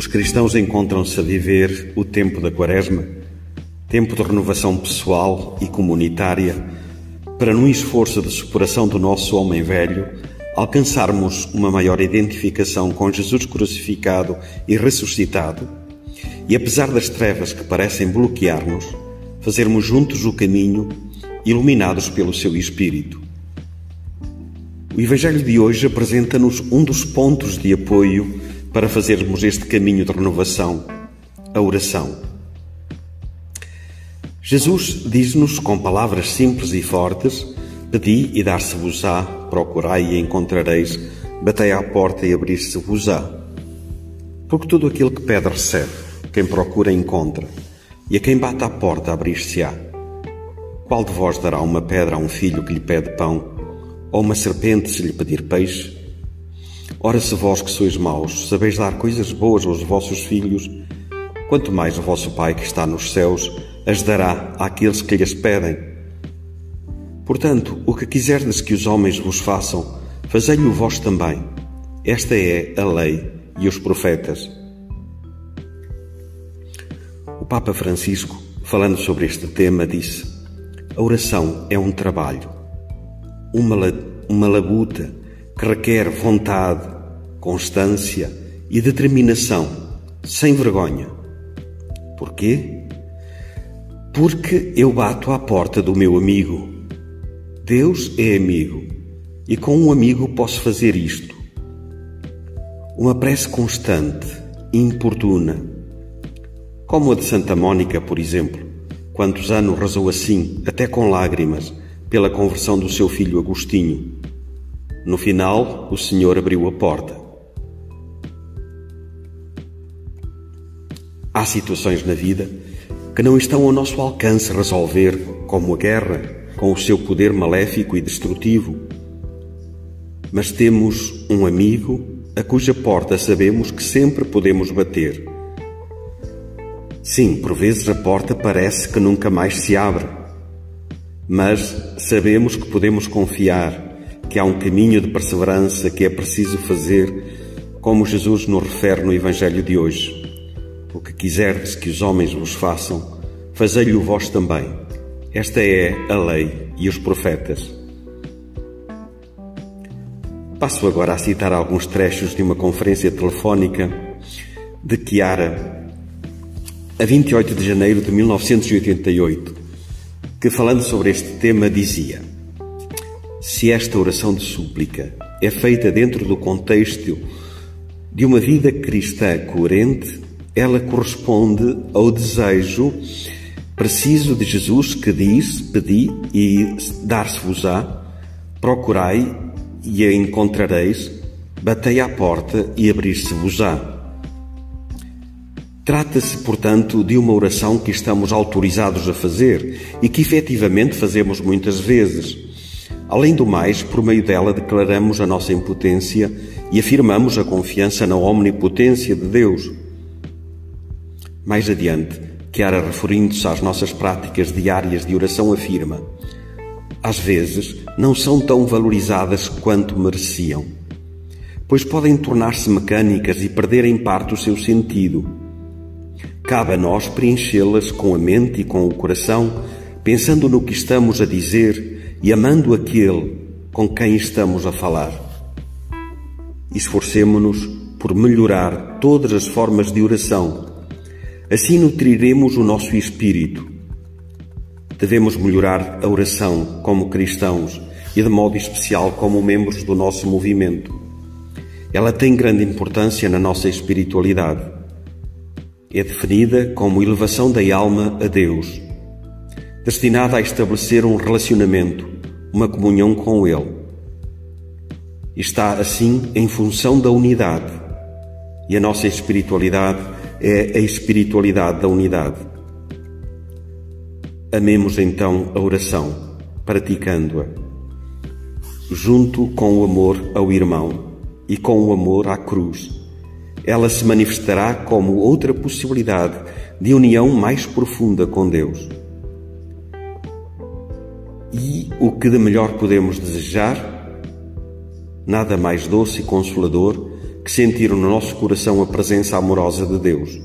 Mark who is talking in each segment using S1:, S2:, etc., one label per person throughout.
S1: Os cristãos encontram-se a viver o tempo da Quaresma, tempo de renovação pessoal e comunitária, para, num esforço de superação do nosso homem velho, alcançarmos uma maior identificação com Jesus crucificado e ressuscitado, e apesar das trevas que parecem bloquear-nos, fazermos juntos o caminho, iluminados pelo seu Espírito. O Evangelho de hoje apresenta-nos um dos pontos de apoio para fazermos este caminho de renovação, a oração. Jesus diz-nos com palavras simples e fortes: Pedi e dar-se-vos-á, procurai e encontrareis, batei à porta e abrir-se-vos-á. Porque tudo aquilo que pede recebe, quem procura encontra, e a quem bate à porta abrir-se-á. Qual de vós dará uma pedra a um filho que lhe pede pão, ou uma serpente se lhe pedir peixe? Ora, se vós que sois maus, sabeis dar coisas boas aos vossos filhos, quanto mais o vosso Pai que está nos céus as dará àqueles que lhes pedem. Portanto, o que quiserdes que os homens vos façam, fazei-o vós também. Esta é a lei e os profetas. O Papa Francisco, falando sobre este tema, disse: A oração é um trabalho, uma, uma labuta que requer vontade, constância e determinação, sem vergonha. Porquê? Porque eu bato à porta do meu amigo. Deus é amigo e com um amigo posso fazer isto. Uma prece constante, importuna, como a de Santa Mônica, por exemplo. Quantos anos rezou assim, até com lágrimas, pela conversão do seu filho Agostinho? No final, o Senhor abriu a porta. Há situações na vida que não estão ao nosso alcance resolver, como a guerra, com o seu poder maléfico e destrutivo. Mas temos um amigo a cuja porta sabemos que sempre podemos bater. Sim, por vezes a porta parece que nunca mais se abre, mas sabemos que podemos confiar que há um caminho de perseverança que é preciso fazer, como Jesus nos refere no Evangelho de hoje. O que quiserdes que os homens vos façam, fazei-o vós também. Esta é a lei e os profetas. Passo agora a citar alguns trechos de uma conferência telefónica de Chiara, a 28 de janeiro de 1988, que falando sobre este tema dizia: se esta oração de súplica é feita dentro do contexto de uma vida cristã coerente, ela corresponde ao desejo preciso de Jesus que diz: Pedi e dar-se-vos-á, procurai e a encontrareis, batei à porta e abrir-se-vos-á. Trata-se, portanto, de uma oração que estamos autorizados a fazer e que efetivamente fazemos muitas vezes Além do mais, por meio dela declaramos a nossa impotência e afirmamos a confiança na omnipotência de Deus. Mais adiante, Chiara, referindo-se às nossas práticas diárias de oração, afirma: às vezes não são tão valorizadas quanto mereciam, pois podem tornar-se mecânicas e perder em parte o seu sentido. Cabe a nós preenchê-las com a mente e com o coração, pensando no que estamos a dizer e amando aquele com quem estamos a falar. Esforcemo-nos por melhorar todas as formas de oração. Assim nutriremos o nosso espírito. Devemos melhorar a oração como cristãos e de modo especial como membros do nosso movimento. Ela tem grande importância na nossa espiritualidade. É definida como elevação da alma a Deus destinada a estabelecer um relacionamento, uma comunhão com Ele. Está, assim, em função da unidade. E a nossa espiritualidade é a espiritualidade da unidade. Amemos então a oração, praticando-a, junto com o amor ao irmão e com o amor à cruz. Ela se manifestará como outra possibilidade de união mais profunda com Deus. E o que de melhor podemos desejar? Nada mais doce e consolador que sentir no nosso coração a presença amorosa de Deus.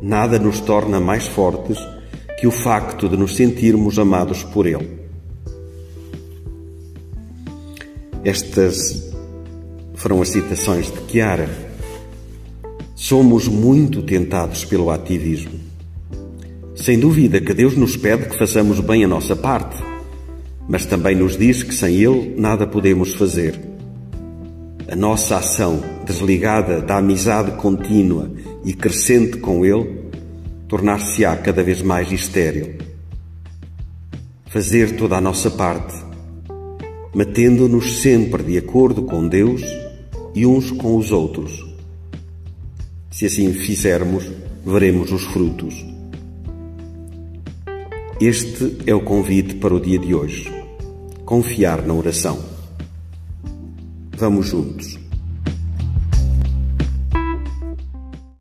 S1: Nada nos torna mais fortes que o facto de nos sentirmos amados por Ele. Estas foram as citações de Chiara. Somos muito tentados pelo ativismo. Sem dúvida que Deus nos pede que façamos bem a nossa parte, mas também nos diz que sem Ele nada podemos fazer. A nossa ação, desligada da amizade contínua e crescente com Ele, tornar-se-á cada vez mais estéril. Fazer toda a nossa parte, matendo-nos sempre de acordo com Deus e uns com os outros. Se assim fizermos, veremos os frutos. Este é o convite para o dia de hoje. Confiar na oração. Vamos juntos.